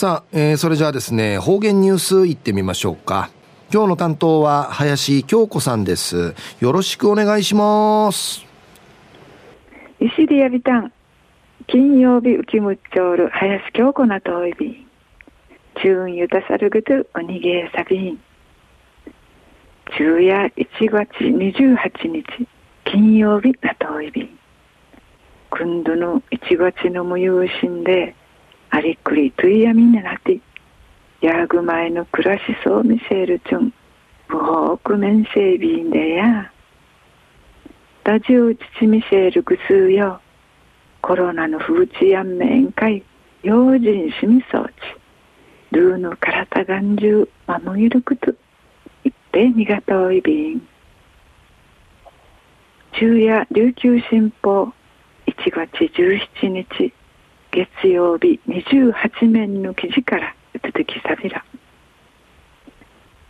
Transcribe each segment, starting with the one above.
さあ、えー、それじゃあですね、方言ニュースいってみましょうか。今日の担当は林京子さんです。よろしくお願いします。石リアビタン、金曜日浮きむっちょる林京子なといび中ゆたさるぐとおにげさびん。昼夜1月28日、金曜日なといびん。今度の1月の無有心で、ありっくりといやみんななって、やぐ前の暮らしそう見せるちゅん、不法く面せいびんでや。ラジオ父見せるぐすうよ、コロナの風知やんめんかい、用心しみそうち、ルーの体がんじゅう、まもぎるくと、いっぺにがといびん。昼夜琉球新報。1月17日。月曜日28面の記事から続きさびら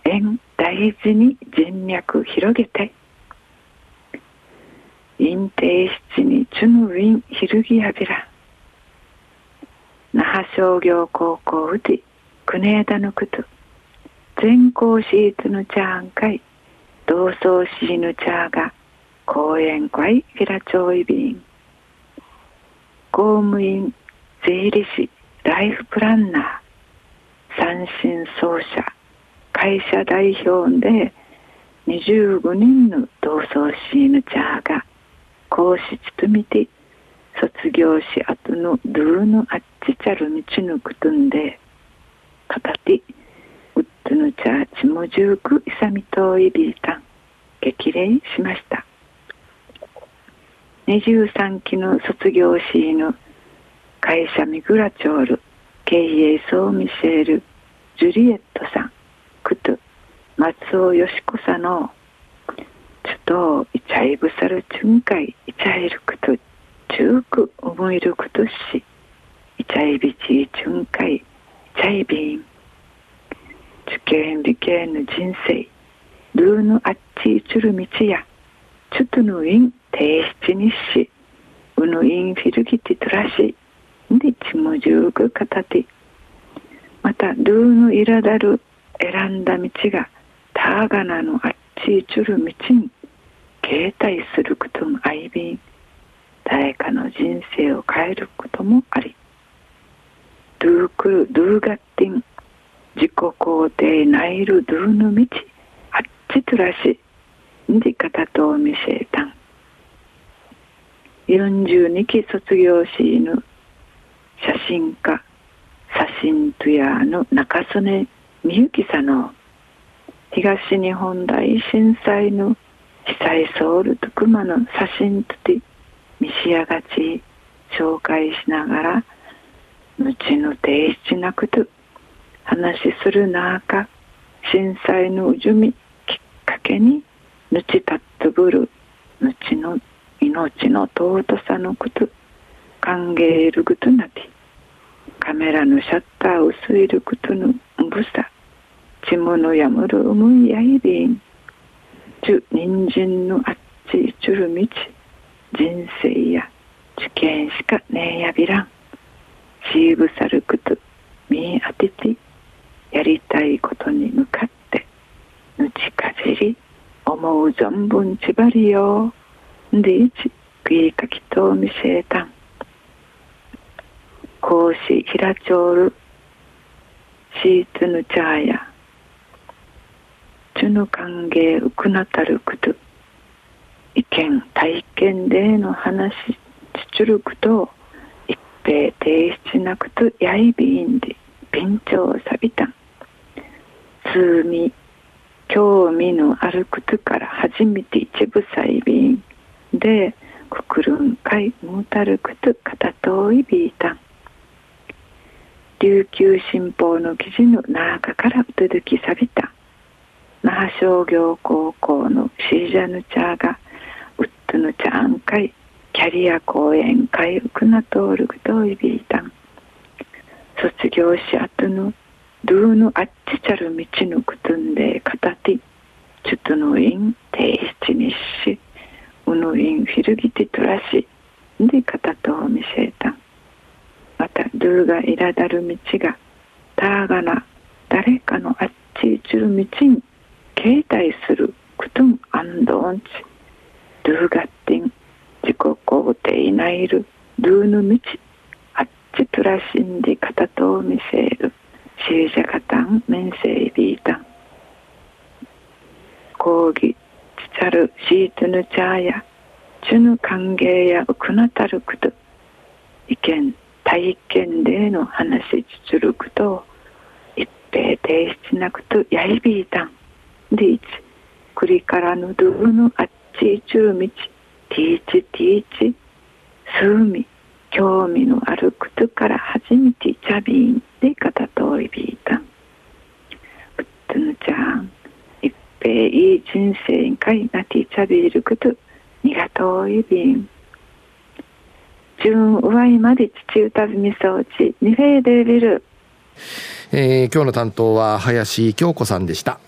縁大事に人脈広げて。陰定七にチュヌウィンひるぎやびら那覇商業高校うち国枝のこと全校シーツのチャーン会。同窓シーのチャーが講演会ひらちょいびん公務員税理士ライフプランナー三振奏者会社代表で25人の同窓シーヌチャーが講師つみて卒業し後のドゥーのあっちちゃる道のくとんで片手ウッドのチャーチもじゅうくいさみといびいたん激励しました。23期の卒業シーヌ会社ミグラチョール経営総ミシェールジュリエットさんクト松尾よしこさのちょっとイチャイブサルチュンカイイチャイルクトチューク思いることしイチャイビチチュンカイイチャイビン受験理系の人生ルーのあっちチュル道やチュトヌイン提出にしウヌインフィルギティトラシでちもじゅうく片手またルーのいらだる選んだ道がターガナのあっちいちゅる道に携帯することもあいびん誰かの人生を変えることもあり。ドゥークルドゥーガッティン自己肯定ないるドゥーの道あっちとらしんじ方と見せた。ん42期卒業しぬ写真家。写真とやの中曽根美幸さんの東日本大震災の被災ソウルと熊の写真とて見しやがち紹介しながら後の提出なくと話する中震災のうじみきっかけにぬちたっとぶる後の命の尊さのこと。歓迎ることなてカメラのシャッターを吸えることのぶさちものやむるうむいやいびんちゅ人参のあっちちゅる道人生や受験しかねえやびらんしぶさることみあててやりたいことに向かってぬちかじり思う存分ちばりよんでいちくいかきとみせえたん。講師平町るシーツヌチャーヤチュヌ歓迎ウクナタルクト意見体験での話ちちゅるくと一平提出なくとやいびんで便長さびたん。通み興味のあることから初めて一部細便でくくるんかいむたること片遠いビータン琉球新報の記事の中から続きさびた。那覇商業高校のシージャヌチャーがウッドのチャーン会キャリア講演会ウクナトールグトイビータン卒業し後のドゥーのあっちちゃる道のくとんで片手ちょっとのイン提出にしうのインフィルギティトラシで片とを見せたまた。ドゥがいらだる道がたがな誰かのあっちいちる道に携帯するくとんあんどんちドゥガッティン自己肯定ないるドゥの道あっちプラシンディカタと見せるシージャカタンメンセイビータン講義チチャルシートヌチャーヤチュヌ歓迎やウクナタルクト意見体験での話実力と一平提出なくとやいびいたんでいちくりからぬどうぬあっちいちゅうみちティーチティーチすうみ興味のあることから初めてチャビンで片といびいた。んうっとぬちゃん一平いい人生かいなティチャビールことにがといびん。順上いまで父歌びみ装置二平デービルえー、今日の担当は林京子さんでした。